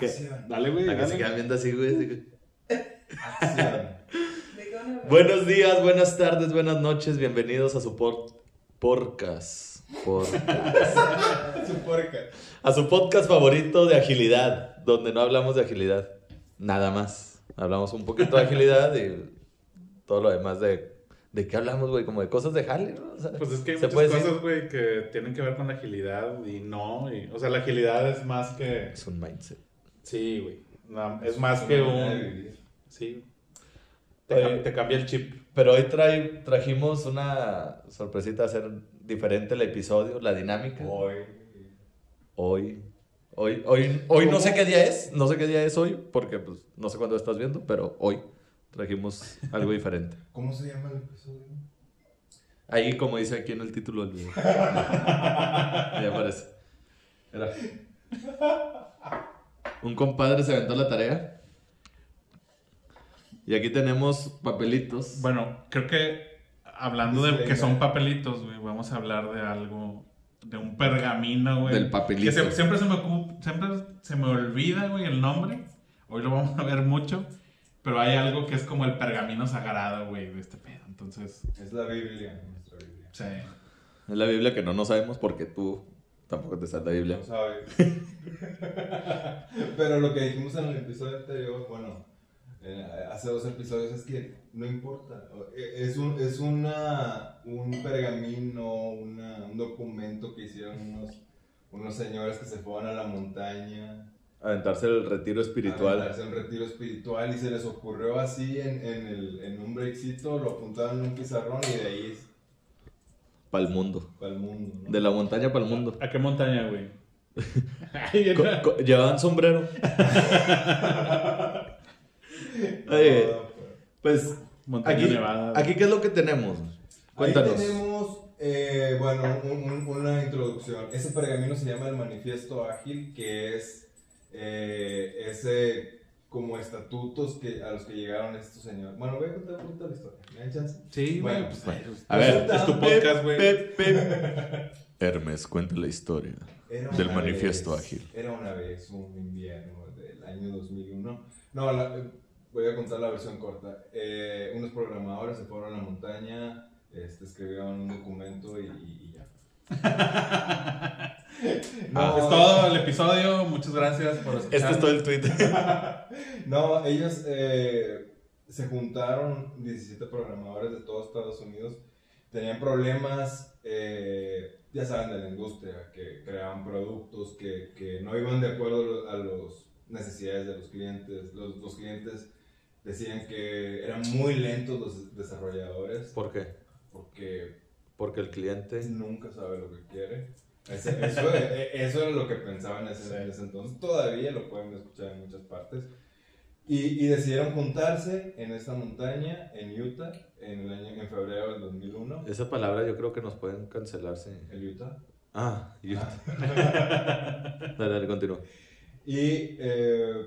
¿Qué? Dale, güey. A que se quedan viendo así, güey. Acción. Buenos días, buenas tardes, buenas noches. Bienvenidos a su por... podcast. Por- Su porca. A su podcast favorito de agilidad, donde no hablamos de agilidad. Nada más. Hablamos un poquito de agilidad y todo lo demás de... ¿De qué hablamos, güey? Como de cosas de jale, ¿no? O sea, Pues es que hay ¿se muchas cosas, güey, que tienen que ver con la agilidad y no. y- o sea, la agilidad es más que. Es un mindset. Sí, güey. no, es más que un. Sí. Te, Oye. te cambia el chip. Pero hoy trae, trajimos una sorpresita, hacer diferente el episodio, la dinámica. Hoy. Hoy, hoy, hoy, hoy no sé qué día es, no sé qué día es hoy, porque pues no sé cuándo estás viendo, pero hoy trajimos algo diferente. ¿Cómo se llama el episodio? Ahí, como dice aquí en el título del video. Ahí aparece. Era. Un compadre se aventó la tarea. Y aquí tenemos papelitos. Bueno, creo que hablando de que son papelitos, güey, vamos a hablar de algo. De un pergamino, güey. Del papelito. Que se- siempre, se me siempre se me olvida, güey, el nombre. Hoy lo vamos a ver mucho. Pero hay algo que es como el pergamino sagrado, güey, de este pedo. Entonces, Es la Biblia, nuestra Biblia. sí. Es la Biblia que no nos sabemos porque tú tampoco te sabes la Biblia. No sabes. Pero lo que dijimos en el episodio anterior, bueno, eh, hace dos episodios, es que no importa. Es un, es una, un pergamino, una- un documento que hicieron unos, unos señores que se fueron a la montaña. Aventarse el retiro espiritual. aventarse un retiro espiritual y se les ocurrió así en, en, el, en un breakcito, lo apuntaron en un pizarrón y de ahí Para el mundo. para el mundo. ¿no? De la montaña para el mundo. ¿A qué montaña, güey? Llevaban sombrero. Oye, pues Montaña aquí, Nevada. aquí qué es lo que tenemos. Cuéntanos. Ahí tenemos, eh, bueno, un- un- una introducción. Ese pergamino se llama el Manifiesto Ágil, que es eh, ese como estatutos que, a los que llegaron estos señores. Bueno, voy a contar un poquito la historia. ¿Me dan chance? Sí, Bueno, güey, pues, bueno. A ver, es tu podcast, güey. Hermes, cuenta la historia. Del Manifiesto vez- Ágil. Era una vez un invierno del año 2001. No, la- voy a contar la versión corta. Eh, unos programadores se fueron a la montaña, este, escribieron un documento y, y ya. Ah, es todo el episodio. Muchas gracias por escuchar. Este es todo el tweet. No, ellos eh, se juntaron 17 programadores de todos Estados Unidos. Tenían problemas, eh, ya saben, de la industria, que creaban productos que, que no iban de acuerdo a las necesidades de los clientes. Los, los clientes decían que eran muy lentos los desarrolladores ¿Por qué? porque Porque el cliente. nunca sabe lo que quiere. Ese- eso, eh, eso era lo que pensaban en ese, en ese entonces. Todavía lo pueden escuchar en muchas partes. Y, y decidieron juntarse en esta montaña, en Utah, en, el año, en febrero del 2001. Esa palabra yo creo que nos pueden cancelarse. El Utah. Ah, yo. Dale, dale, continúa. Y eh,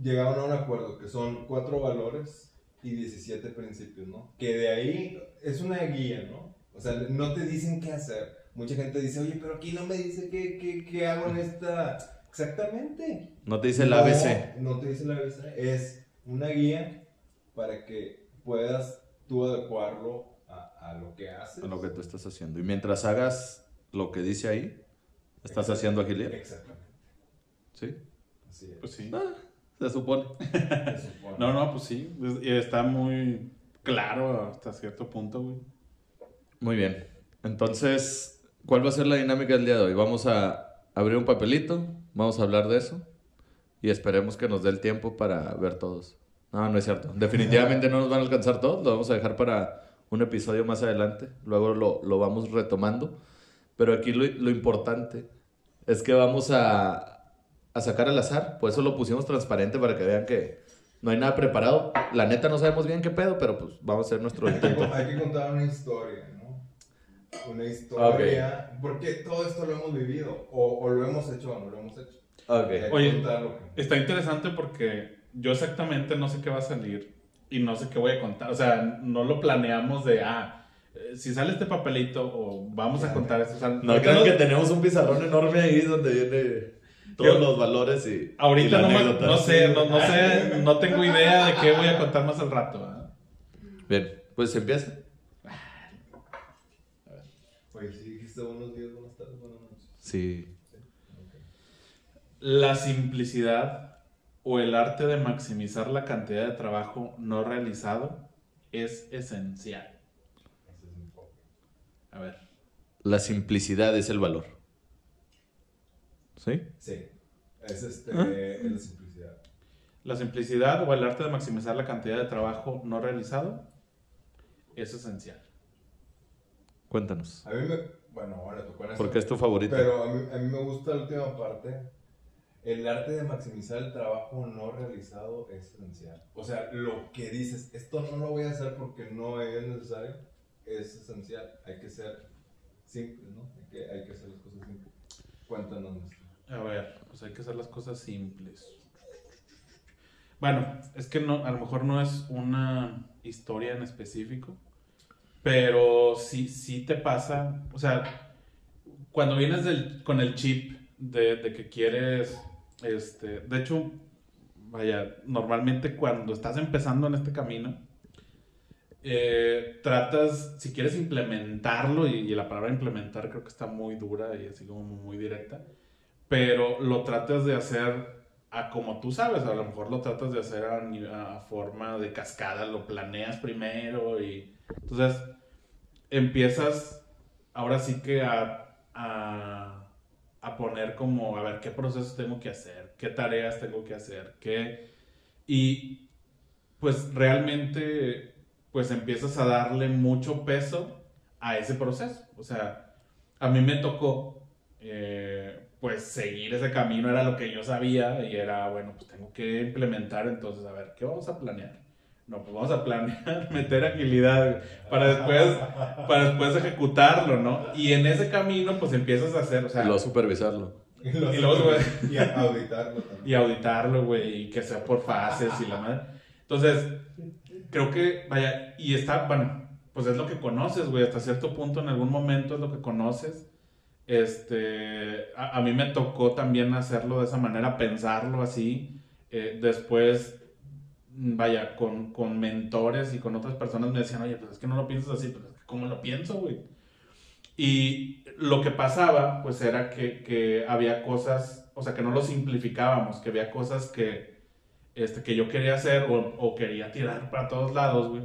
llegaron a un acuerdo que son cuatro valores y 17 principios, ¿no? Que de ahí es una guía, ¿no? O sea, no te dicen qué hacer. Mucha gente dice, oye, pero aquí no me dice qué, qué, qué hago en esta... Exactamente. No te dice el No, ABC. No te dice el ABC. Es una guía para que puedas tú adecuarlo a, a lo que haces. A lo que tú estás haciendo. Y mientras hagas lo que dice ahí, estás haciendo agilidad. Exactamente. ¿Sí? Así es. Pues sí. Ah, se supone. Se supone. No, no, pues sí. Es- y está muy claro hasta cierto punto, güey. Muy bien. Entonces, ¿cuál va a ser la dinámica del día de hoy? Vamos a abrir un papelito, vamos a hablar de eso y esperemos que nos dé el tiempo para ver todos. No, no es cierto. Definitivamente no nos van a alcanzar todos, lo vamos a dejar para un episodio más adelante, luego lo, lo vamos retomando. Pero aquí lo, lo importante es que vamos a, a sacar al azar, por eso lo pusimos transparente para que vean que no hay nada preparado. La neta no sabemos bien qué pedo, pero pues vamos a hacer nuestro intento. hay que contar una historia, ¿no? Una historia. Porque todo esto lo hemos vivido. O, o lo hemos hecho o no lo hemos hecho. Ok. Hay que Oye, contarlo. Está interesante porque yo exactamente no sé qué va a salir y no sé qué voy a contar. O sea, no lo planeamos de, ah, eh, si sale este papelito o vamos a contar esto. o sea, No no- que tenemos un pizarrón enorme ahí donde viene. todos los valores y. y Ahorita la no, no sé, no, no sé, no tengo idea de qué voy a contar más al rato. ¿verdad? Bien, pues empieza. Oye, sí dijiste buenos días, buenas tardes, buenas noches. Sí. La simplicidad o el arte de maximizar la cantidad de trabajo no realizado es esencial. Ese es mi enfoque. A ver, La simplicidad es el valor. ¿Sí? Sí. Es este, ¿Ah? es la simplicidad. la simplicidad o el arte de maximizar la cantidad de trabajo no realizado es esencial. Cuéntanos. A mí me, bueno, ahora tocó eso. Porque es tu favorito. Pero a mí, a mí me gusta la última parte. El arte de maximizar el trabajo no realizado es esencial. O sea, lo que dices, esto no lo voy a hacer porque no es necesario, es esencial. Hay que ser simples, ¿no? Hay que, hay que hacer las cosas simples. Cuéntanos. A ver, pues hay que hacer las cosas simples. Bueno, es que no, a lo mejor no es una historia en específico, pero sí, sí te pasa, o sea, cuando vienes con el chip de, de que quieres, este, de hecho, vaya, normalmente cuando estás empezando en este camino, eh, tratas, si quieres implementarlo, y, la palabra implementar creo que está muy dura y así como muy directa, pero lo tratas de hacer a como tú sabes, a lo mejor lo tratas de hacer a, a forma de cascada, lo planeas primero y entonces empiezas ahora sí que a, a, a poner como, a ver, qué procesos tengo que hacer, qué tareas tengo que hacer, qué... Y pues realmente pues empiezas a darle mucho peso a ese proceso. O sea, a mí me tocó eh, pues seguir ese camino, era lo que yo sabía y era, bueno, pues tengo que implementar. Entonces, a ver, ¿qué vamos a planear? No, pues vamos a planear, meter agilidad para después, para después ejecutarlo, ¿no? Y en ese camino pues empiezas a hacer, o sea, Y luego supervisarlo. Y, Y luego, güey. y a- auditarlo también. y auditarlo, güey, y que sea por fases y la madre. Entonces, creo que, vaya, y está, bueno, pues es lo que conoces, güey, hasta cierto punto, en algún momento es lo que conoces. Este, a, a mí me tocó también hacerlo de esa manera, pensarlo así. Eh, después, vaya, con, con mentores y con otras personas me decían, oye, pues es que no lo piensas así, pues ¿cómo lo pienso, güey? Y lo que pasaba, pues era que, que había cosas, o sea, que no lo simplificábamos, que había cosas que, este, que yo quería hacer o, quería tirar para todos lados, güey.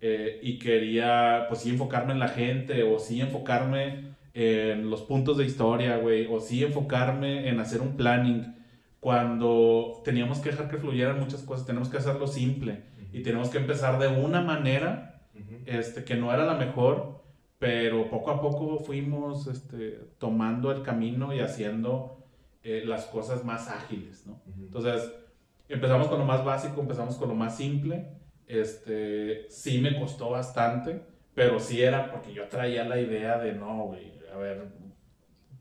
Eh, y quería, pues sí, enfocarme en la gente, o sí enfocarme en los puntos de historia, güey, o sí enfocarme en hacer un planning. Cuando teníamos que dejar que fluyeran muchas cosas, tenemos que hacerlo simple y tenemos que empezar de una manera este, que no era la mejor, pero poco a poco fuimos este, tomando el camino y haciendo eh, las cosas más ágiles, ¿no? Entonces, empezamos con lo más básico, empezamos con lo más simple, este, sí me costó bastante, pero sí era porque yo traía la idea de, no, güey, a ver,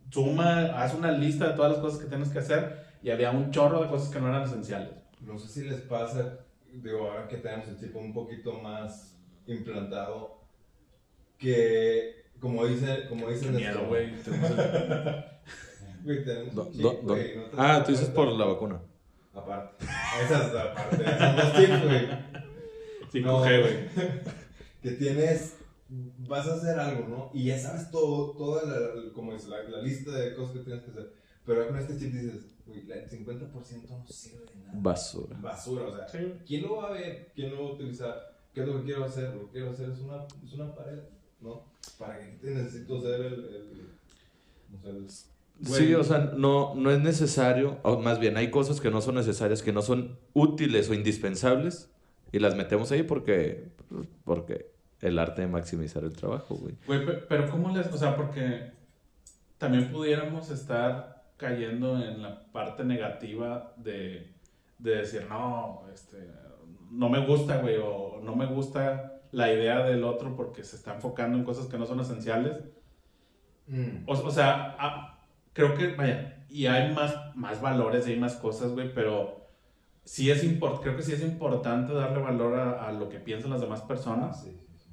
suma, haz una lista de todas las cosas que tienes que hacer y había un chorro de cosas que no eran esenciales. No sé si les pasa, digo, ahora que tenemos el chip un poquito más implantado, que como dice, como Qué dicen miedo, güey. ah, tú dices por la vacuna. Aparte. Esa es la parte. Tips, güey. 5G, No, güey. Que tienes. Vas a hacer algo, ¿no? Y ya sabes todo, toda la, la- como es, la, la lista de cosas que tienes que hacer. Pero con este chip dices, güey, la- el 50% no sirve de nada. Basura. Basura, o sea. Sí. ¿Quién lo va a ver? ¿Quién lo va a utilizar? ¿Qué es lo que quiero hacer? Lo que quiero hacer es una, es una pared, ¿no? ¿Para qué te necesito hacer el. el, o sea, el- Sí, o sea, no, no es necesario, o más bien hay cosas que no son necesarias, que no son útiles o indispensables, y las metemos ahí porque, porque el arte de maximizar el trabajo, güey. Güey, pe- pero ¿cómo les...? O sea, porque también pudiéramos estar cayendo en la parte negativa de, de decir, no, este, no me gusta, güey, o no me gusta la idea del otro porque se está enfocando en cosas que no son esenciales. Mm. O, o sea, ah, creo que, vaya, y hay más, más valores y hay más cosas, güey, pero sí es import creo que sí es importante darle valor a, a lo que piensan las demás Ah, personas. sí, sí, sí.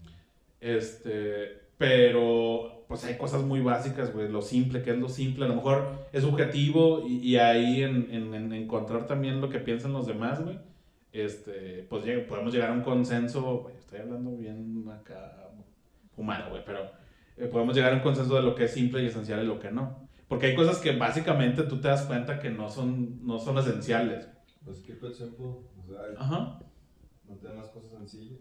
Este, pero, pues hay cosas muy básicas, güey, lo simple, que es lo simple, a lo mejor es subjetivo y, y ahí en, en- en encontrar también lo que piensan los demás, güey, este, pues lleg- podemos llegar a un consenso, güey, estoy hablando bien acá fumado, güey, pero eh, podemos llegar a un consenso de lo que es simple y esencial y lo que no. Porque hay cosas que básicamente tú te das cuenta que no son, no son esenciales. Pues keep it simple. O sea, Ajá. no te las cosas sencillas.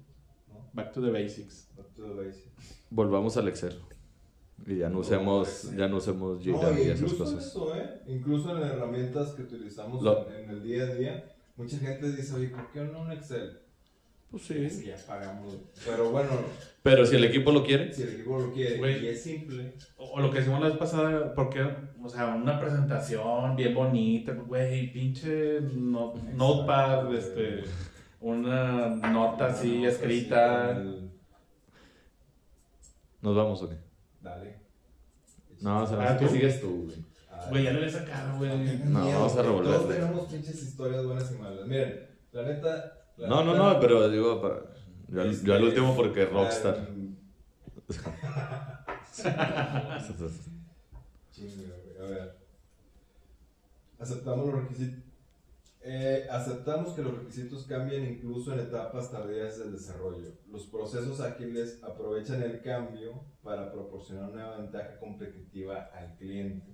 ¿no? Back to the basics. Back to the basics. Volvamos al Excel. Y ya no usemos, ya no usemos No, Jira y y esas incluso cosas. eso, ¿eh? Incluso en las herramientas que utilizamos Lo- en, en el día a día, mucha gente dice, oye, ¿por qué no un Excel? Pues Es que ya pagamos. Pero bueno, Pero si el equipo lo quiere, si el equipo lo quiere Güey. y es simple, O, o lo que hicimos la vez pasada, porque, o sea, una presentación bien bonita, güey, pinche no- notepad, este, una nota así escrita. así con el- ¿nos vamos o qué? Dale. No, o sea, Ah, ¿tú? sigues tú, güey. Ah, Güey, ya le había sacado, güey. No, vamos a güey. revolverle. Todos tenemos pinches historias buenas y malas. Miren, la neta. la No, no, neta, no, pero digo, para, yo, al- este, yo al último porque Rockstar. Chinga, güey. A ver. Aceptamos los requisitos. Eh, aceptamos que los requisitos cambian incluso en etapas tardías del desarrollo. Los procesos ágiles aprovechan el cambio para proporcionar una ventaja competitiva al cliente.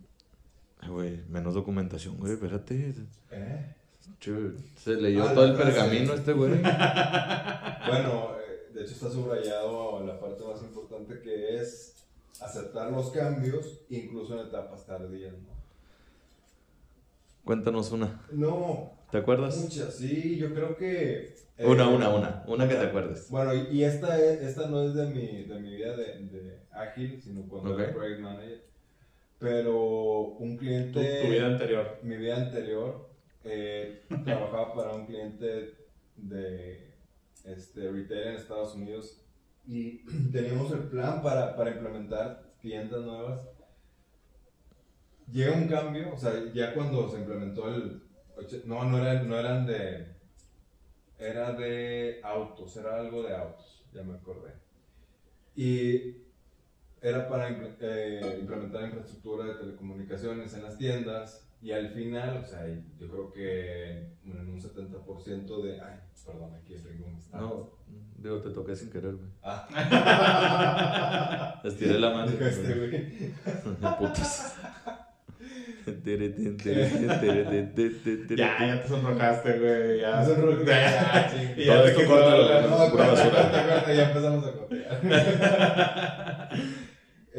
Ay, Güey, menos documentación, güey, espérate. ¿Eh? Se leyó Ah, todo el pergamino este güey. Bueno, eh, de hecho está subrayado la parte más importante que es aceptar los cambios incluso en etapas tardías. ¿no? Cuéntanos una. No, ¿Te acuerdas? muchas, sí, yo creo que... eh, Una, una, una. Una que te acuerdes. Bueno, y, esta, es, esta no es de mi, de mi vida de, de ágil, sino cuando Ok. era project manager. Pero un Tu, cliente... tu vida anterior. Mi vida anterior, eh, trabajaba para un cliente de este, retail en Estados Unidos y teníamos el plan para, para implementar tiendas nuevas. Llega un cambio, o sea, ya cuando se implementó el... No, no, era- no eran de... Era de autos, era algo de autos, ya me acordé. Y era para eh, implementar infraestructura de telecomunicaciones en las tiendas y al final, o sea, yo creo que en un 70% de... Ay, perdón, aquí el ritmo está... No, digo, te toqué sin querer, güey. Ah. Estiré la mano. Este güey. Putas. Ya, ya te sonrojaste, güey. Ya. Rock. Ya, Ya, Todo ya te córtalo, la- ya empezamos a cotear.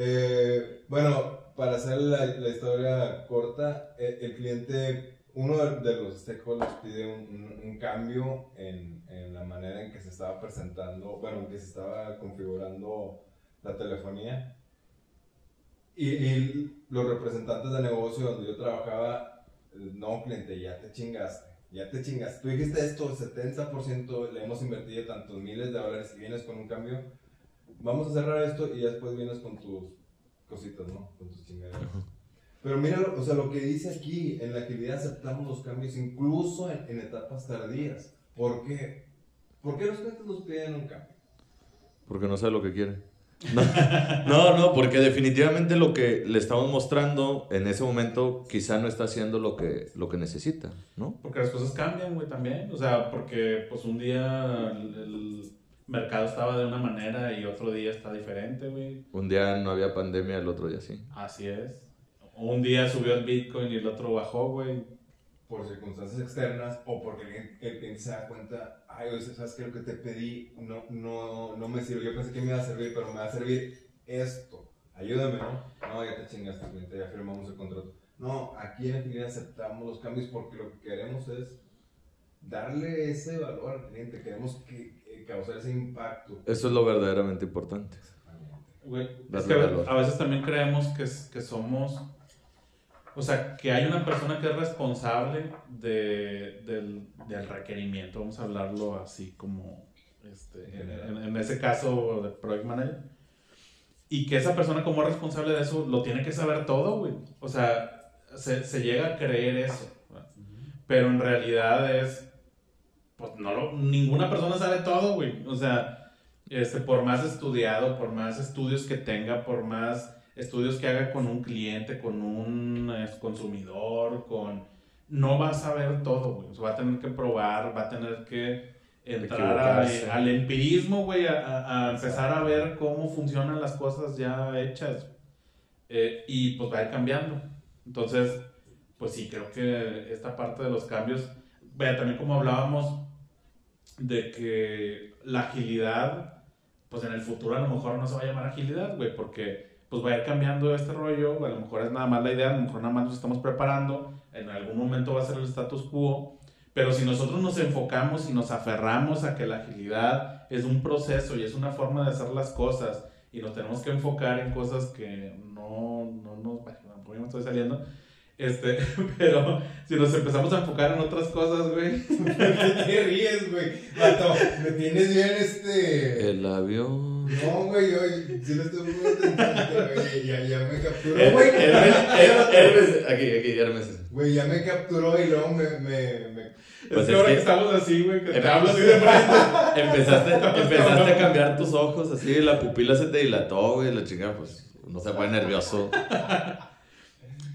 Eh, bueno, para hacer la, la historia corta, eh, el cliente, uno de, de los stakeholders pide un, un- un cambio en, en la manera en que se estaba presentando, bueno, en que se estaba configurando la telefonía. Y, y los representantes de negocio donde yo trabajaba, eh, no, cliente, ya te chingaste. Ya te chingaste. Tú dijiste esto, 70% le hemos invertido tantos miles de dólares y vienes con un cambio. Vamos a cerrar esto y ya después vienes con tus cositas, ¿no? Con tus chingaderas. Pero mira, o sea, lo que dice aquí, en la agilidad aceptamos los cambios incluso en, en etapas tardías. ¿Por qué? ¿Por qué los clientes nos piden un cambio? Porque no sabe lo que quiere. No, no, no, porque definitivamente lo que le estamos mostrando en ese momento quizá no está haciendo lo que, lo que necesita, ¿no? Porque las cosas cambian, güey, también. O sea, porque pues un día el, el mercado estaba de una manera y otro día está diferente, güey. Un día no había pandemia, el otro día sí. Así es. Un día subió el Bitcoin y el otro bajó, güey. Por circunstancias externas o porque el cliente- el cliente se da cuenta, ay, oye, ¿sabes qué? Lo que te pedí no, no, no me sirve. Yo pensé que me iba a servir, pero me va a servir esto. Ayúdame, ¿no? No, ya te chingaste, cliente, ya firmamos el contrato. No, aquí en Agilidad aceptamos los cambios porque lo que queremos es darle ese valor al cliente. Queremos que, que causar ese impacto. Eso es lo verdaderamente importante. Es que a- veces también creemos que, que somos, o sea, que hay una persona que es responsable de, del, del requerimiento, vamos a hablarlo así como, este, en, en- ese caso de Project Manager, y que esa persona como es responsable de eso lo tiene que saber todo, güey. O sea, se, se llega a creer eso, ¿verdad? pero en realidad es, pues no lo, ninguna persona sabe todo, güey. O sea, este, por más estudiado, por más estudios que tenga, por más estudios que haga con un cliente, con un eh, consumidor, con... No va a saber todo, güey. O sea, va a tener que probar, va a tener que entrar a- al empirismo, güey, a empezar a ver cómo funcionan las cosas ya hechas. Eh, y pues va a ir cambiando. Entonces, pues sí, creo que esta parte de los cambios, vea, también como hablábamos de que la agilidad, pues en el futuro a lo mejor no se va a llamar agilidad, güey, porque pues va a ir cambiando este rollo, a lo mejor es nada más la idea, a lo mejor nada más nos estamos preparando, en algún momento va a ser el status quo, pero si nosotros nos enfocamos y nos aferramos a que la agilidad es un proceso y es una forma de hacer las cosas y nos tenemos que enfocar en cosas que no, no nos, bueno, me estoy saliendo, este, pero si nos empezamos a enfocar en otras cosas, güey, ¿Por qué te ríes, güey? Vato, me tienes bien este. El avión. No, güey, yo sí lo estoy muy güey. Ya, ya me capturó, Her- güey. Hermes, Her- Hermes, aquí, aquí, Hermes. Güey, ya me capturó y luego me. me, me... Pues es es que ahora que- estamos así, güey, que te hablo así de frente. Empezaste, empezaste a cambiar tus ojos, así, la pupila se te dilató, güey, la chingada, pues, no se pone nervioso.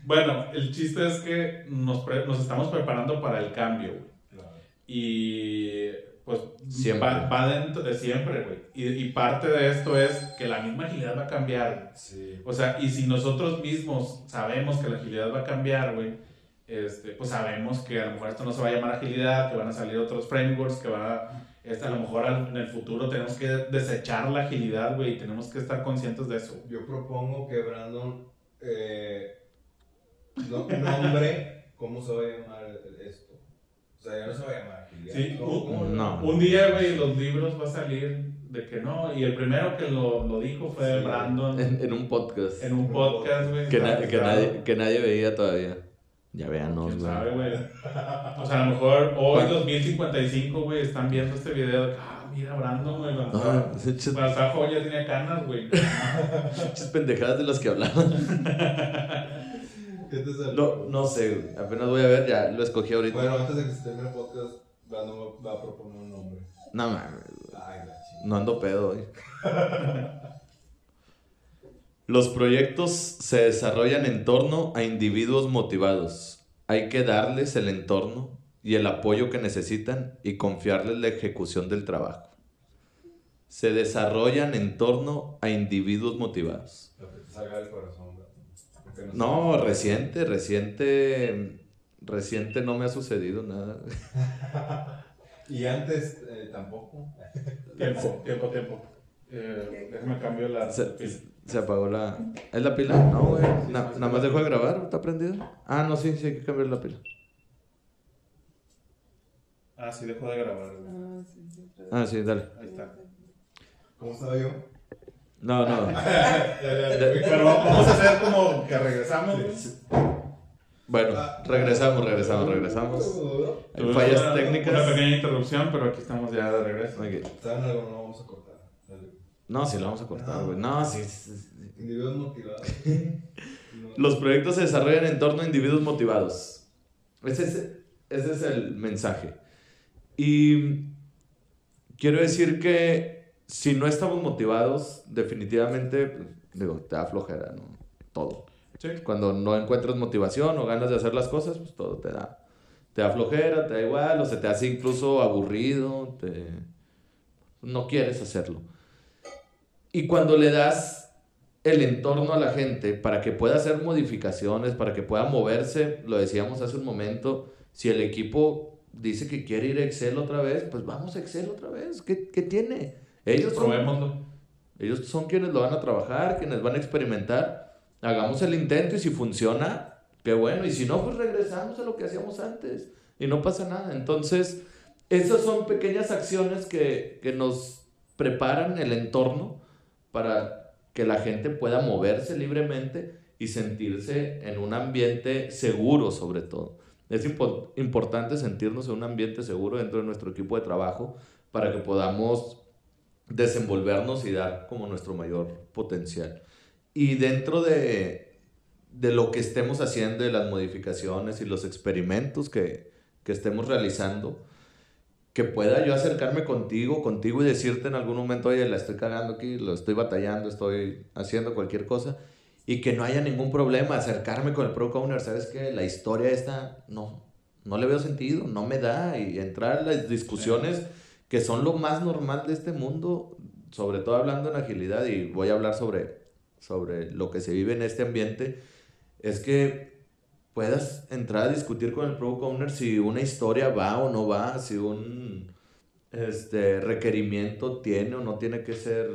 Bueno, el chiste es que nos, pre- nos estamos preparando para el cambio, güey. Y pues Siempre. va, va dentro de siempre, güey. Y, y parte de esto es que la misma agilidad va a cambiar. Sí. O sea, y si nosotros mismos sabemos que la agilidad va a cambiar, güey, este, pues sabemos que a lo mejor esto no se va a llamar agilidad, que van a salir otros frameworks, que va a, este, a lo mejor en el futuro tenemos que desechar la agilidad, güey, y tenemos que estar conscientes de eso. Yo propongo que Brandon eh, no- nombre cómo se va a llamar esto. O sea, ya no se va a llamar. Sí, ¿Cómo- cómo- No. Un día, güey, los libros va a salir de que no, y el primero que lo, lo dijo fue Sí. Brandon En, en un podcast. en un podcast, güey. Que, na- que, nadie, que nadie veía todavía. Ya véanos, ¿Quién güey. sabe, güey? O sea, a lo mejor hoy, 2055, güey, están viendo este video de ah, mira, Brandon, güey, cuando Ah, estaba- joven ya tenía canas, güey. pinches pendejadas de las que hablaban. ¿Qué te salió? No, no sé, güey. Apenas voy a ver, ya lo escogí ahorita. Bueno, antes de que se termine el podcast, Brandon va- a proponer un nombre. No mames, Ay, la chingada. no ando pedo hoy. Los proyectos se desarrollan en torno a individuos motivados. Hay que darles el entorno y el apoyo que necesitan y confiarles la ejecución del trabajo. Se desarrollan en torno a individuos motivados. Lo que te salga del corazón, No, reciente, reciente, reciente no me ha sucedido nada. Y antes eh, tampoco. Tiempo, tiempo, tiempo. Eh, déjame cambio la. Se, se apagó la... ¿Es la pila? No, güey. Na- nada más dejó de grabar, ¿está prendido? Ah, no, sí, sí, hay que cambiar la pila. Ah, sí, dejó de grabar, güey. Ah, sí, Ah, sí, dale. Ahí está. ¿Cómo estaba yo? No, no. Pero vamos a hacer como que regresamos. Bueno, regresamos, regresamos, regresamos. Hay fallas una- técnicas. Una pequeña interrupción, pero aquí estamos ya de regreso. Ok. ¿Saben algo? No vamos a cortar. Dale. No, sí, lo vamos a cortar, güey. No, sí, sí, sí. Individuos motivados. Los proyectos se desarrollan en torno a individuos motivados. Ese es, ese es el mensaje. Y quiero decir que si no estamos motivados, definitivamente, pues, digo, te da flojera, ¿no? Todo. Sí. Cuando no encuentras motivación o ganas de hacer las cosas, pues todo te da. Te da flojera, te da igual, o se te hace incluso aburrido, te... no quieres hacerlo. Y cuando le das el entorno a la gente para que pueda hacer modificaciones, para que pueda moverse, lo decíamos hace un momento, si el equipo dice que quiere ir a Excel otra vez, pues vamos a Excel otra vez. ¿Qué, qué tiene? Ellos son, ellos son quienes lo van a trabajar, quienes van a experimentar. Hagamos el intento y si funciona, qué bueno. Y si no, pues regresamos a lo que hacíamos antes y no pasa nada. Entonces, esas son pequeñas acciones que, que nos preparan el entorno para que la gente pueda moverse libremente y sentirse en un ambiente seguro sobre todo. Es impo- importante sentirnos en un ambiente seguro dentro de nuestro equipo de trabajo para que podamos desenvolvernos y dar como nuestro mayor potencial. Y dentro de, de lo que estemos haciendo, de las modificaciones y los experimentos que, que estemos realizando, que pueda yo acercarme contigo, contigo y decirte en algún momento, oye, la estoy cagando aquí, lo estoy batallando, estoy haciendo cualquier cosa, y que no haya ningún problema acercarme con el Pro Owner, ¿sabes qué? La historia esta, no, no le veo sentido, no me da, y entrar en las discusiones que son lo más normal de este mundo, sobre todo hablando en agilidad, y voy a hablar sobre, sobre lo que se vive en este ambiente, es que puedas entrar a discutir con el Product Owner si una historia va o no va, si un este, requerimiento tiene o no tiene que ser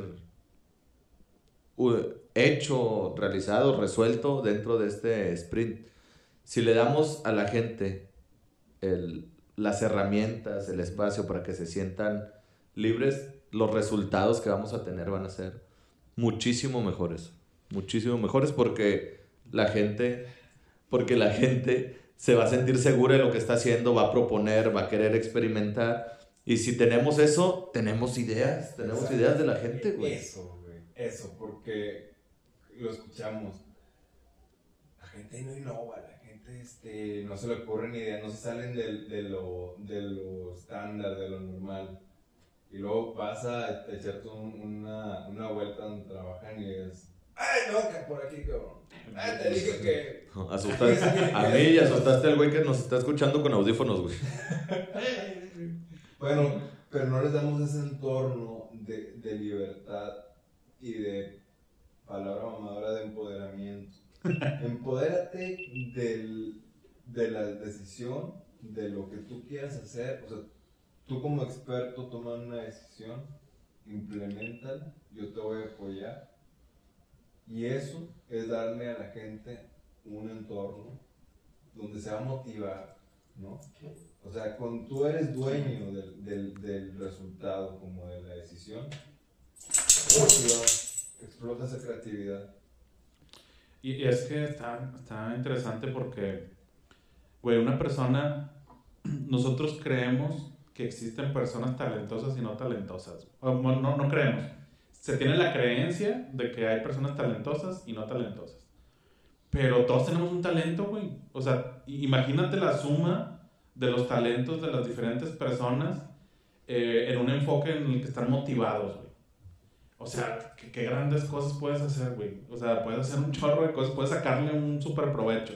hecho, realizado, resuelto dentro de este sprint. Si le damos a la gente las herramientas, el espacio para que se sientan libres, los resultados que vamos a tener van a ser muchísimo mejores. Muchísimo mejores porque la gente, porque la gente se va a sentir segura de lo que está haciendo, va a proponer, va a querer experimentar. Y si tenemos eso, tenemos ideas, tenemos ideas de la gente, güey. Eso, güey. Eso, porque lo escuchamos. La gente no innova, la este, no se le ocurre ni idea, no se salen de, de, lo, de lo estándar, de lo normal. Y luego pasa a echarte una, una vuelta donde trabajan y es. ¡Ay, no, que por aquí, cabrón! ¡Ay, te dije que! Asustaste, a mí y asustaste al güey que nos está escuchando con audífonos, güey. bueno, pero no les damos ese entorno de, de libertad y de palabra mamadora de empoderamiento. Empodérate del, de la decisión, de lo que tú quieras hacer. O sea, tú como experto toma una decisión, implementala, yo te voy a apoyar. Y eso es darle a la gente un entorno donde se va a motivar, ¿no? O sea, cuando tú eres dueño del, del, del resultado como de la decisión, explota esa creatividad. Y, es que está, está interesante porque, güey, una persona, nosotros creemos que existen personas talentosas y no talentosas. no, no creemos. Se tiene la creencia de que hay personas talentosas y no talentosas. Pero todos tenemos un talento, güey. O sea, imagínate la suma de los talentos de las diferentes personas eh, en un enfoque en el que están motivados, güey. O sea, qué grandes cosas puedes hacer, güey. O sea, puedes hacer un chorro de cosas, puedes sacarle un súper provecho.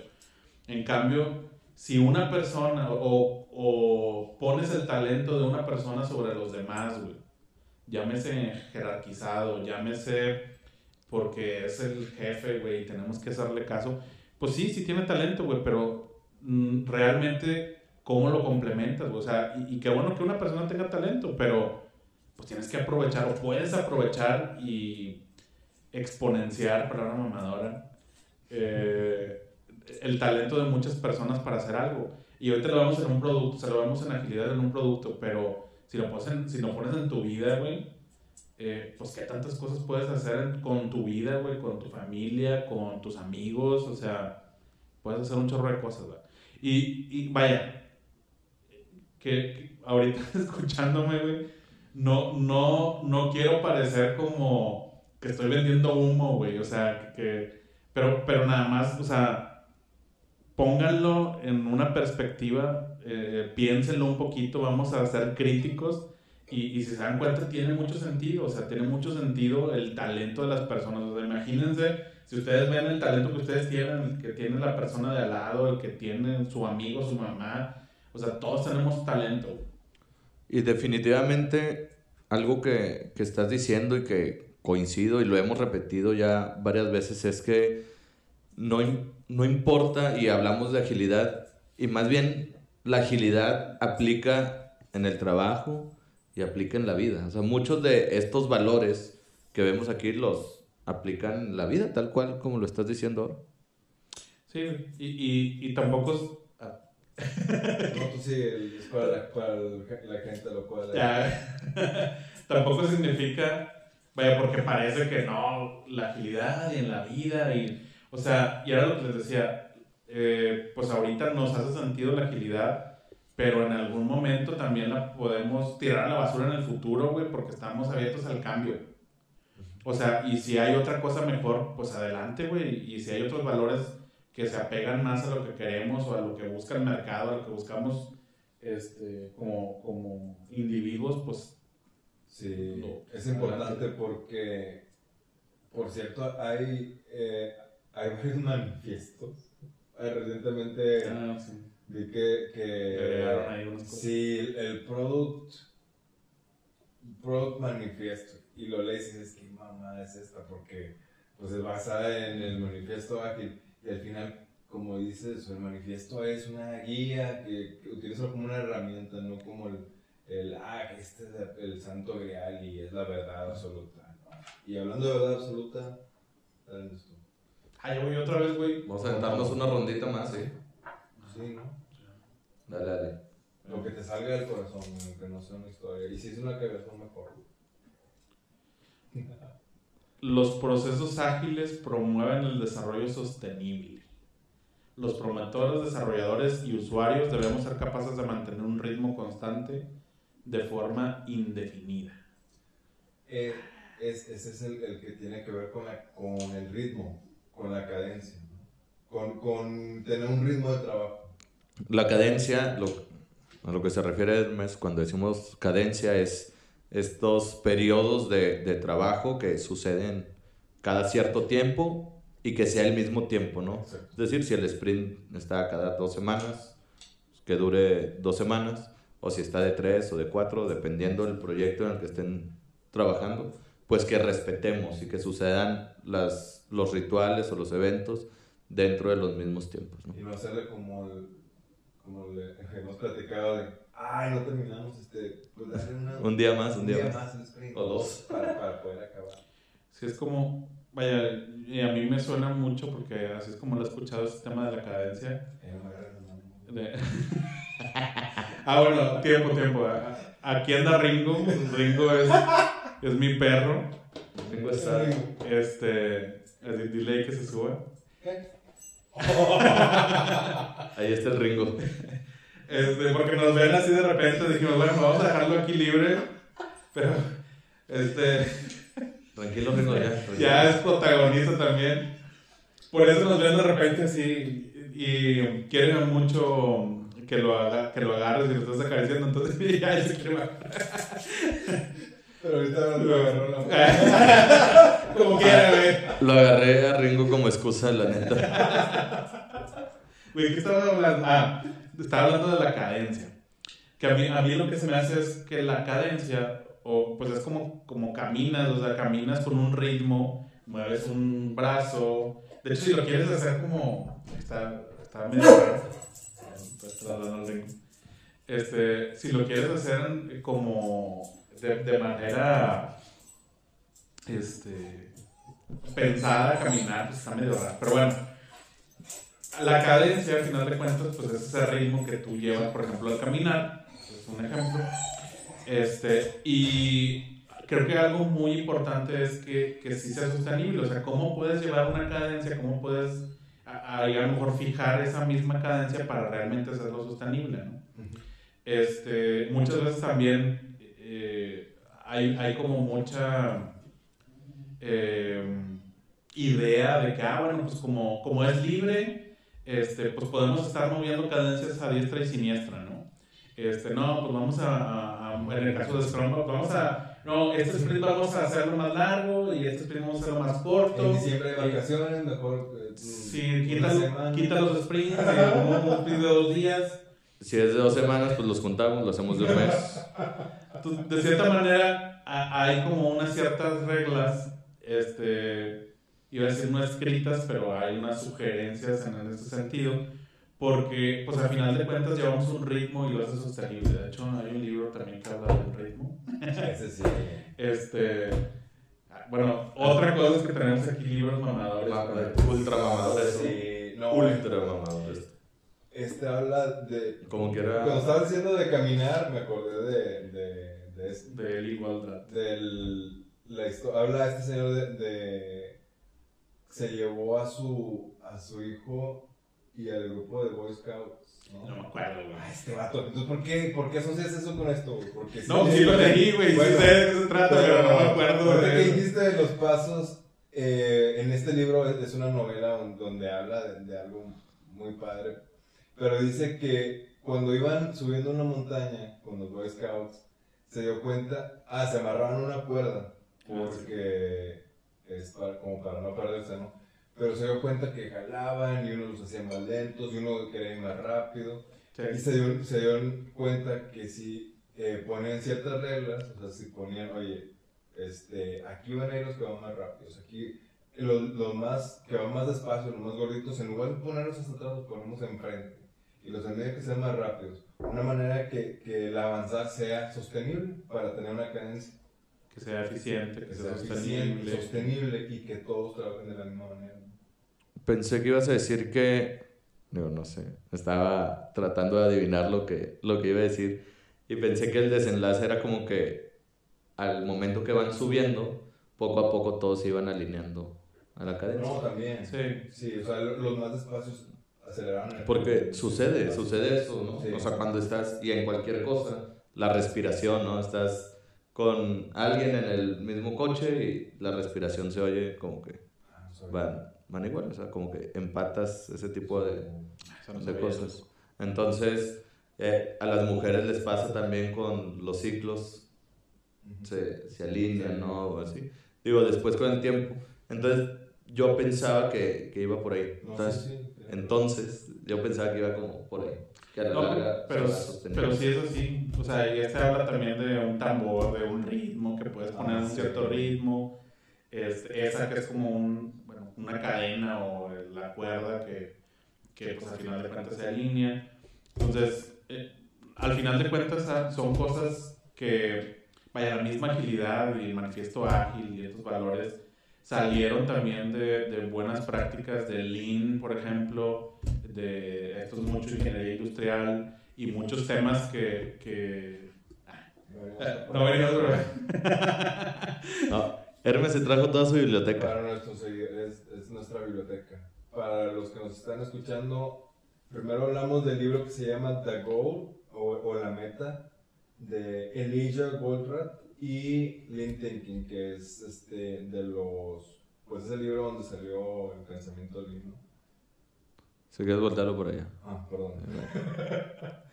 En cambio, si una persona o, o, pones el talento de una persona sobre los demás, güey, llámese jerarquizado, llámese porque es el jefe, güey, y tenemos que hacerle caso, pues sí, sí tiene talento, güey, pero mm, realmente, ¿cómo lo complementas? O sea, y, y, qué bueno que una persona tenga talento, pero pues tienes que aprovechar o puedes aprovechar y exponenciar, palabra mamadora, eh, el talento de muchas personas para hacer algo. Y ahorita lo vemos en un producto, se lo vemos en agilidad en un producto, pero si lo pones en, si lo pones en tu vida, güey, eh, pues qué tantas cosas puedes hacer con tu vida, güey, con tu familia, con tus amigos, o sea, puedes hacer un chorro de cosas, güey. Y, y vaya, que, que ahorita escuchándome, güey, no, no, no quiero parecer como que estoy vendiendo humo, güey, o sea, que, pero, pero nada más, o sea, pónganlo en una perspectiva, eh, piénsenlo un poquito, vamos a ser críticos y, y, si se dan cuenta tiene mucho sentido, o sea, tiene mucho sentido el talento de las personas, o sea, imagínense si ustedes ven el talento que ustedes tienen, el que tiene la persona de al lado, el que tiene su amigo, su mamá, o sea, todos tenemos talento. Y definitivamente algo que, que estás diciendo y que coincido y lo hemos repetido ya varias veces es que no, no importa y hablamos de agilidad y más bien la agilidad aplica en el trabajo y aplica en la vida. O sea, muchos de estos valores que vemos aquí los aplican en la vida, tal cual como lo estás diciendo ahora. Sí, y, y, y tampoco no, tú sí, es para la, para la gente lo cual. Tampoco significa, vaya, porque parece que no, la agilidad y en la vida, y, o sea, y era lo que les decía, eh, pues ahorita nos hace sentido la agilidad, pero en algún momento también la podemos tirar a la basura en el futuro, güey, porque estamos abiertos al cambio. O sea, y si hay otra cosa mejor, pues adelante, güey, y si hay otros valores que se apegan más a lo que queremos o a lo que busca el mercado, a lo que buscamos este, como, como individuos, pues... Sí, es importante porque, por cierto, hay, eh, hay varios manifiestos. Recientemente Ah, sí. vi que, que ahí unas cosas. sí, el- el product, product manifiesto y lo lees y dices, ¿qué mamada es esta? Porque pues es basada en el manifiesto ágil y al final, como dices, el manifiesto es una guía que, que utiliza como una herramienta, no como el, el ah, este es el santo grial y es la verdad absoluta. ¿no? Y hablando de verdad absoluta, adelante tú. Ah, yo voy otra vez, güey. Vamos a aventarnos una rondita más, ¿sí? Sí, ¿no? Dale, dale. Lo que te salga del corazón, que no sea una historia. Y si es una cagazón, mejor. Los procesos ágiles promueven el desarrollo sostenible. Los promotores, desarrolladores y usuarios debemos ser capaces de mantener un ritmo constante de forma indefinida. Eh, es, ese es el, el que tiene que ver con, la, con el ritmo, con la cadencia, ¿no? con, con tener un ritmo de trabajo. La cadencia, lo, a lo que se refiere Hermes, cuando decimos cadencia, es estos periodos de, de trabajo que suceden cada cierto tiempo y que sea el mismo tiempo, ¿no? Exacto. Es decir, si el sprint está cada dos semanas, que dure dos semanas, o si está de tres o de cuatro, dependiendo del proyecto en el que estén trabajando, pues que respetemos y que sucedan las, los rituales o los eventos dentro de los mismos tiempos, ¿no? Y no hacerle como, el, como que hemos platicado de, ay, no terminamos, este, pues darle una, Un día más, un día, más. el sprint, O dos. Para, para poder acabar. Sí, es como, vaya, y a mí me suena mucho porque así es como lo he escuchado este tema de la cadencia. Eh. De- ah, bueno, tiempo, tiempo. Aquí anda Ringo. Ringo es, es mi perro. Tengo esta- Este, dile ahí que se suba. ¿Qué? Ahí está el Ringo. Este, porque nos ven así de repente, dijimos, bueno, vamos a dejarlo aquí libre. Pero, este, Tranquilo, Ringo, ya. tranquilo. ya es protagonista también. Por eso nos ven de repente así y quieren mucho que lo, haga, que lo agarres y lo estás acariciando, entonces ya quiere bajar. Pero ahorita no me agarró la mano. Como quiera, güey. Lo agarré a Ringo como excusa, la neta. Güey, ¿qué estaba hablando? Ah, estaba hablando de la cadencia. Que a mí, a mí lo que se me hace es que la cadencia, o pues es como, como caminas, o sea, caminas con un ritmo, mueves un brazo. De hecho, si lo quieres hacer como. Está, está medio raro. Ritmo. Este, si lo quieres hacer como de, de manera este, pensada, caminar, pues está medio raro. Pero bueno, la cadencia, al final de cuentas, pues es ese ritmo que tú llevas, por ejemplo, al caminar, es un ejemplo. Este, y creo que algo muy importante es que, que sí sea sostenible, o sea, cómo puedes llevar una cadencia, cómo puedes a, a, a lo mejor fijar esa misma cadencia para realmente hacerlo sostenible, ¿no? Este, muchas veces también eh, hay, hay como mucha eh, idea de que, ah, bueno, pues como, como es libre, este, pues podemos estar moviendo cadencias a diestra y siniestra, ¿no? Este, no, pues vamos a, a- a- en el caso de Scrum, vamos a, no, este sprint vamos a hacerlo más largo y este sprint vamos a hacerlo más corto. En diciembre hay vacaciones, mejor. eh, Sí, quita, quita los sprints, eh, un, un sprint de dos días. Si es de dos semanas, pues los juntamos, lo hacemos de un mes. Entonces, de cierta manera, a- hay como unas ciertas reglas, este, iba a decir no escritas, pero hay unas sugerencias en ese sentido, porque, pues al final de cuentas, llevamos un ritmo y lo hace sostenible. De hecho, hay un libro también que habla del ritmo. Ese sí. Este, bueno, otra cosa es que tenemos aquí libros mamadores. Ultra mamadores. Sí, no, Ultra mamadores. Este habla de. Como quiera. Cuando estaba diciendo de caminar, me acordé de. de, de este- De la igualdad. del. La habla este señor de, de- Se llevó a su. a su hijo y al grupo de Boy Scouts. ¿no? No me acuerdo, güey. Ah, este vato. Entonces, ¿por qué, ¿por qué asocias eso con esto, güey? Porque No, sí lo leí, güey, sí sé de qué se trata, pero no me acuerdo Ahorita que dijiste de los pasos, eh, en este libro es es una novela donde habla de, de algo muy padre, pero dice que cuando iban subiendo una montaña con los Boy Scouts, se dio cuenta, ah, se amarraron una cuerda, porque es para, como para no perderse, ¿no? pero se dio cuenta que jalaban y uno los hacía más lentos y uno quería ir más rápido. Sí. Y se dio, se dieron cuenta que si eh, ponían ciertas reglas, o sea, si ponían, oye, este, aquí van a ir los que van más rápidos, aquí los, los más, que van más despacio, los más gorditos, en lugar de ponerlos hasta atrás, los ponemos enfrente. Y los de medio que sean más rápidos. Una manera que, que el avanzar sea sostenible para tener una cadencia. Que sea eficiente, que, Que sea sostenible. sostenible y que todos trabajen de la misma manera. Pensé que ibas a decir que. Digo, no sé. Estaba tratando de adivinar lo que, lo que iba a decir. Y pensé que el desenlace era como que al momento que van subiendo, poco a poco todos se iban alineando a la cadencia. No, también. Sí. Sí, o sea, lo- los más despacios aceleraron. el Porque ritmo. sucede, sucede eso, ¿no? Sí. O sea, cuando estás, y en cualquier cosa, la respiración, ¿no? Estás con alguien en el mismo coche y la respiración se oye como que Ah, van, van igual, o sea, como que empatas ese tipo de, de cosas. Entonces, eh, a las mujeres les pasa también con los ciclos, se, se alinean, ¿no? O así. Digo, después con el tiempo. Entonces, yo pensaba que, que iba por ahí. Entonces, entonces, yo pensaba que iba como por ahí. Que No, larga pero, pero sí es así. O sea, ya se habla también de un tambor, de un ritmo, que puedes poner un cierto ritmo. Este, esa que es como un, bueno, una cadena o la cuerda que, que pues al final de cuentas se alinea. Entonces, eh, al final de cuentas ah, son cosas que, vaya, la misma agilidad y el manifiesto ágil y estos valores salieron también de, de buenas prácticas de Lean, por ejemplo, de esto es mucho ingeniería industrial y muchos temas que... que eh, no No, Hermes se trajo toda su biblioteca. Para nuestros seguidores, es, es nuestra biblioteca. Para los que nos están escuchando, primero hablamos del libro que se llama The Goal o, o La Meta de Elijah Goldratt y Lean Thinking, que es este de los. Pues es el libro donde salió el pensamiento Lean. ¿no? Si quieres voltearlo por allá. Ah, perdón.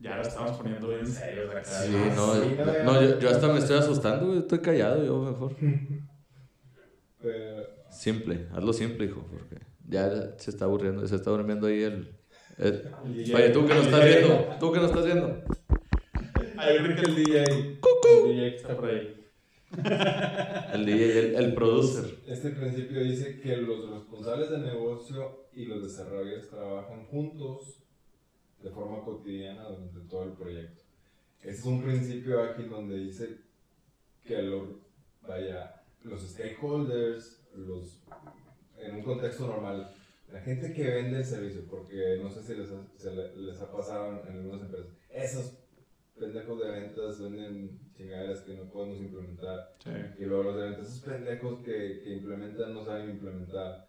Ya lo estamos poniendo bien serios acá. Sí, no, sí, no, no, yo, yo hasta me estoy asustando, güey, estoy callado, yo mejor. Pero, Simple, hazlo simple, hijo, porque ya se está aburriendo, se está durmiendo ahí el... el- DJ. Oye, tú que no estás viendo, tú que no estás viendo. Ah, yo creo que el DJ. El DJ que está por ahí. El DJ, el, el producer. Este principio dice que los responsables de negocio y los desarrolladores trabajan juntos de forma cotidiana durante todo el proyecto. Este es un principio ágil donde dice que lo- vaya, los stakeholders, los, en un contexto normal, la gente que vende el servicio, porque no sé si les ha, se le- les ha pasado en algunas empresas, esos pendejos de ventas venden chingaderas que no podemos implementar. Sí. Y luego los de ventas, esos pendejos que, que implementan no saben implementar.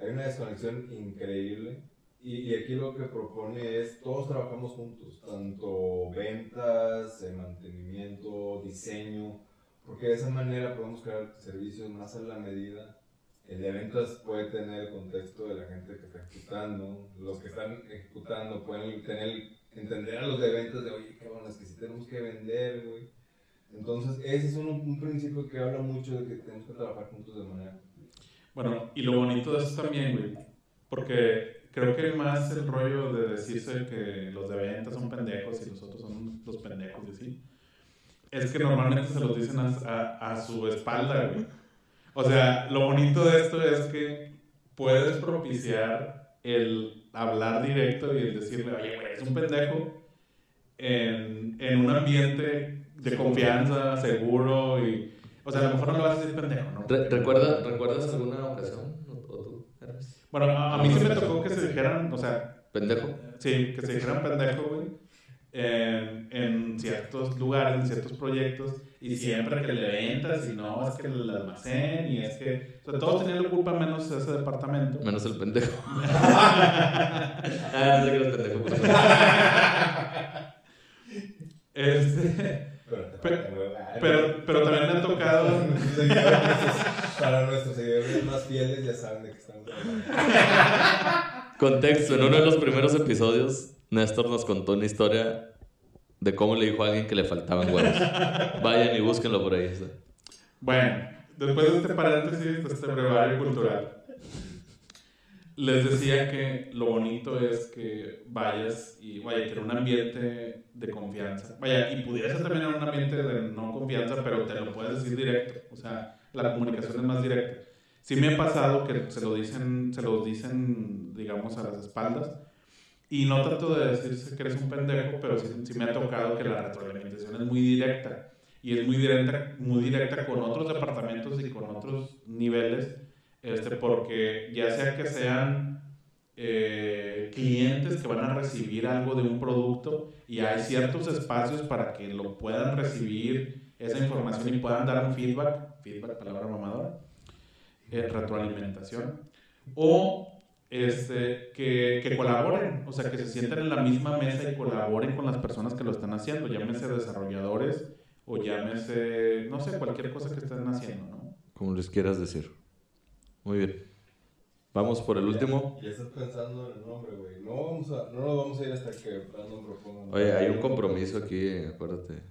Hay una desconexión increíble. Y, y aquí lo que propone es, todos trabajamos juntos, tanto ventas, eh, mantenimiento, diseño, porque de esa manera podemos crear servicios más a la medida. El de ventas puede tener el contexto de la gente que está ejecutando, los que están ejecutando pueden tener, entender a los de ventas de, oye, cabrón, es que sí tenemos que vender, güey. Entonces, ese es un, un principio que habla mucho de que tenemos que trabajar juntos de manera. Bueno, y lo bonito de eso también, güey, porque creo que más el rollo de decirse que los de ventas son pendejos y los otros son los pendejos y así, es que normalmente se los dicen a, a- a su espalda, güey. O sea, lo bonito de esto es que puedes propiciar el hablar directo y el decirle, oye, güey, es un pendejo en, en un ambiente de confianza, seguro y... O sea, a lo mejor no le vas a decir pendejo, ¿no? Re- ¿recuerda- ¿Recuerdas alguna ocasión? ¿O, tú? Bueno, a, a mí sí me tocó que se dijeran, o sea, ¿Pendejo? sí, que se dijeran pendejo, güey, en, en ciertos lugares, en ciertos proyectos, y siempre que le ventas, y no, es que el almacén, y es que, o sea, todos tenían la culpa menos ese departamento. Menos el pendejo. ah, no sé que eres pendejo. pero- Este, Pero, Pero- pero, pero también me ha tocado, Nuestros seguidores, para nuestros seguidores más fieles, ya saben de qué estamos hablando. Contexto, en uno de los primeros episodios, Néstor nos contó una historia de cómo le dijo a alguien que le faltaban huevos. Vayan y búsquenlo por ahí. está. bueno, después de este paréntesis, de este brevario cultural, les decía que lo bonito es que vayas y vaya a tener un ambiente de confianza. Vaya, y pudiera ser también un ambiente de no confianza, pero te lo puedes decir directo. O sea, la comunicación es más directa. Sí me ha pasado que se lo dicen, se lo dicen, digamos, a las espaldas. Y no trato de decirse que eres un pendejo, pero sí, sí me ha tocado que la retroalimentación es muy directa. Y es muy directa, muy directa con otros departamentos y con otros niveles este, porque ya sea que sean eh, clientes que van a recibir algo de un producto y hay ciertos espacios para que lo puedan recibir esa información y puedan dar un feedback, feedback, palabra mamadora, eh, retroalimentación, o este, que, que, colaboren, o sea, que se sienten en la misma mesa y colaboren con las personas que lo están haciendo, llámese desarrolladores o llámese, no sé, cualquier cosa que estén haciendo, ¿no? Como les quieras decir. Muy bien. Vamos por el último. Ya, estás pensando en el nombre, güey. No, vamos a, no nos vamos a ir hasta que Brandon proponga. Oye, hay un compromiso aquí, acuérdate.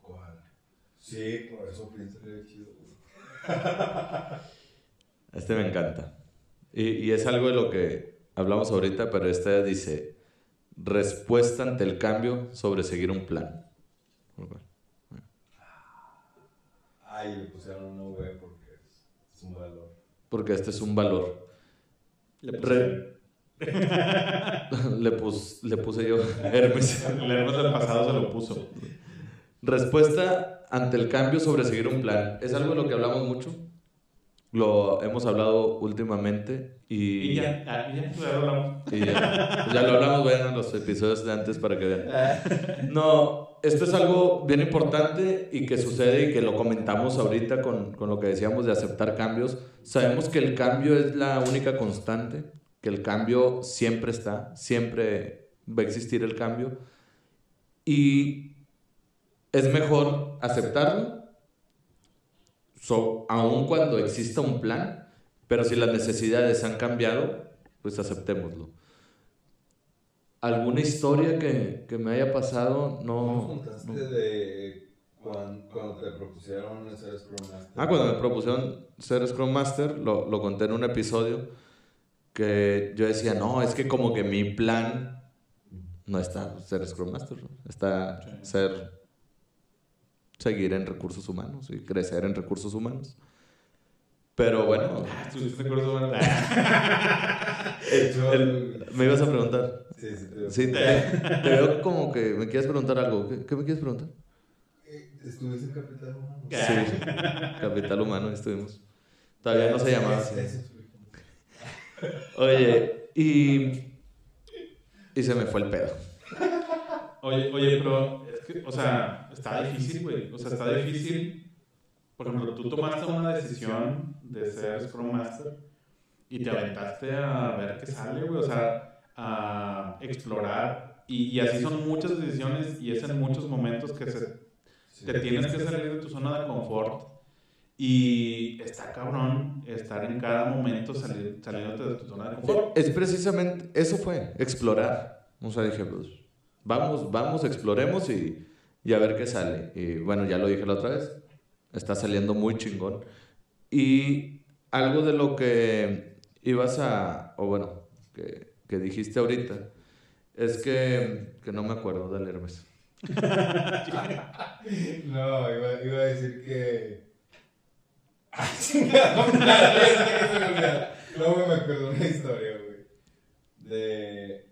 ¿Cuál? Sí, por eso pienso que chido, güey. Este me encanta. Y, y es algo de lo que hablamos ahorita, pero este dice, respuesta ante el cambio sobre seguir un plan. Ay, le pusieron una V porque es un valor porque este es un valor. Le puse, le, pus, le puse yo Hermes. El Hermes del pasado se lo puso. Respuesta ante el cambio sobre seguir un plan. Es algo de lo que hablamos mucho. Lo hemos hablado últimamente y... Y ya, ya, ya, ya lo hablamos. Y ya, ya lo hablamos, vean los episodios de antes para que vean. No, esto es algo bien importante y que sucede y que lo comentamos ahorita con, con, lo que decíamos de aceptar cambios. Sabemos que el cambio es la única constante, que el cambio siempre está, siempre va a existir el cambio. Y es mejor aceptarlo, so, aun cuando exista un plan, pero si las necesidades han cambiado, pues aceptémoslo. Alguna historia que, que, me haya pasado, no... contaste de cuando, cuando, te propusieron ser Scrum Master? Ah, cuando me propusieron ser Scrum Master, lo, lo, conté en un episodio, que yo decía, no, es que como que mi plan no está ser Scrum Master, está ser... seguir en recursos humanos y crecer en recursos humanos. Pero bueno. me ibas a preguntar. Sí, sí, te, sí, te, veo como que me quieres preguntar algo. ¿Qué, qué me quieres preguntar? Eh, ¿Estuviste en Capital Humano? Sí, Capital Humano estuvimos. Todavía no se llamaba así. Oye, y. Y se me fue el pedo. Oye, oye, pero. Que, o sea, está difícil, güey. O sea, está difícil. Por ejemplo, tú tomaste una decisión de ser Scrum Master y te aventaste a ver qué sale, güey. O sea a explorar. Y, y, así son muchas decisiones y es en muchos momentos que se, te tienes que salir de tu zona de confort. Y está cabrón estar en cada momento saliéndote de tu zona de confort. Es precisamente, eso fue, explorar. O sea, dije, pues, vamos, vamos, exploremos y, y a ver qué sale. Y bueno, ya lo dije la otra vez, está saliendo muy chingón. Y algo de lo que ibas a, o bueno, que que dijiste ahorita es que, que no me acuerdo del Hermes. no, iba, iba, a decir que. no me acuerdo una historia, güey. De.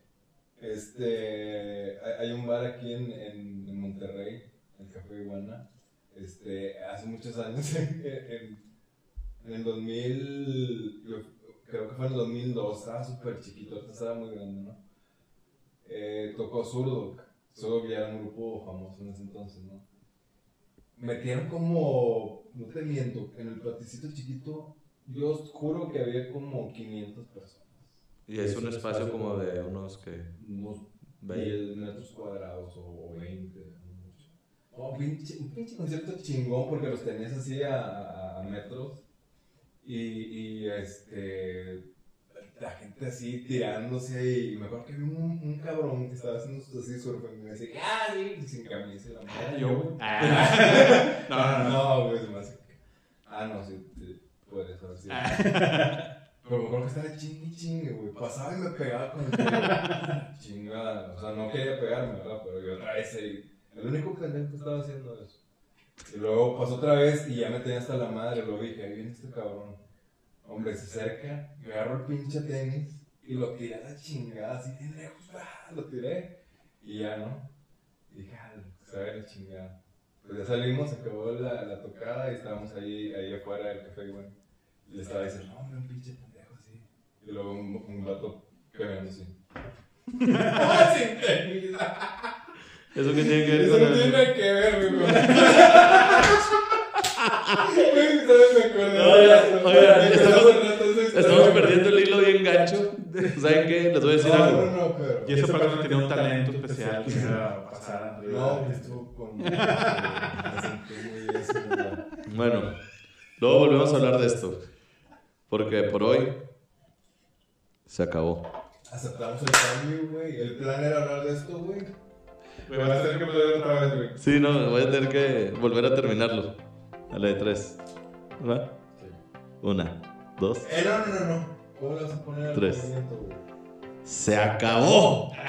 Este. Hay un bar aquí en, en, Monterrey, el Café Iguana. Este, hace muchos años, en, en, el 2000 creo que fue en el 2002, estaba súper chiquito, estaba muy grande, ¿no? Eh, tocó Zurdo, Zurdo ya era un grupo famoso en ese entonces, ¿no? Metieron como, no te miento, en el platicito chiquito, yo juro que había como 500 personas. Y es un espacio como de unos que... Unos 10 metros cuadrados o 20. Oh, pinche, un pinche concierto chingón porque los tenías así a, a metros y, y este, la gente así tirándose y me acuerdo que vi un, un cabrón que estaba haciendo así surf y me decía, ah, sí, sin camisa la madre. Yo, Ah. no, no, no, güey, más. Ah, no, sí, puedes, a ver si. Pero me acuerdo que estaba chingue y chingue, güey. Pasaba y me pegaba con el. Chingada. O sea, no quería pegarme, ¿verdad? Pero yo otra vez ahí. El único pendejo que estaba haciendo eso. Y luego pasó otra vez y ya me tenía hasta la madre. Lo dije, ahí viene este cabrón. Hombre, se acerca, yo agarro el pinche tenis y lo tiré a la chingada, así bien lejos, ¡ah! lo tiré. Y ya, ¿no? Y dije, ah, se ve la chingada. Pues ya salimos, acabó la, la tocada y estábamos ahí, ahí afuera del café, güey. Y le estaba diciendo, no, hombre, un pinche. Y luego un, un vato pegando así. Sin tenis. ¿Eso qué tiene que ver Eso con no el- tiene que ver, güey. Estamos- perdiendo el hilo bien gacho. ¿Saben qué? Les voy a decir No, algo. no, no, pero. Y esa persona tenía un talento especial que iba a pasar. No, que estuvo con. Me sentí muy eso, güey. Bueno, luego volvemos a hablar de esto. Porque por hoy se acabó. Aceptamos el cambio, güey. El plan era hablar de esto, güey. Me vas a tener que volver otra vez, güey. Sí, no, voy a tener que volver a terminarlo. A la de tres. ¿Verdad? Sí. Una, dos. Eh, no, no, no, no. ¿Cómo le vas a poner al tres. güey? ¡Se acabó!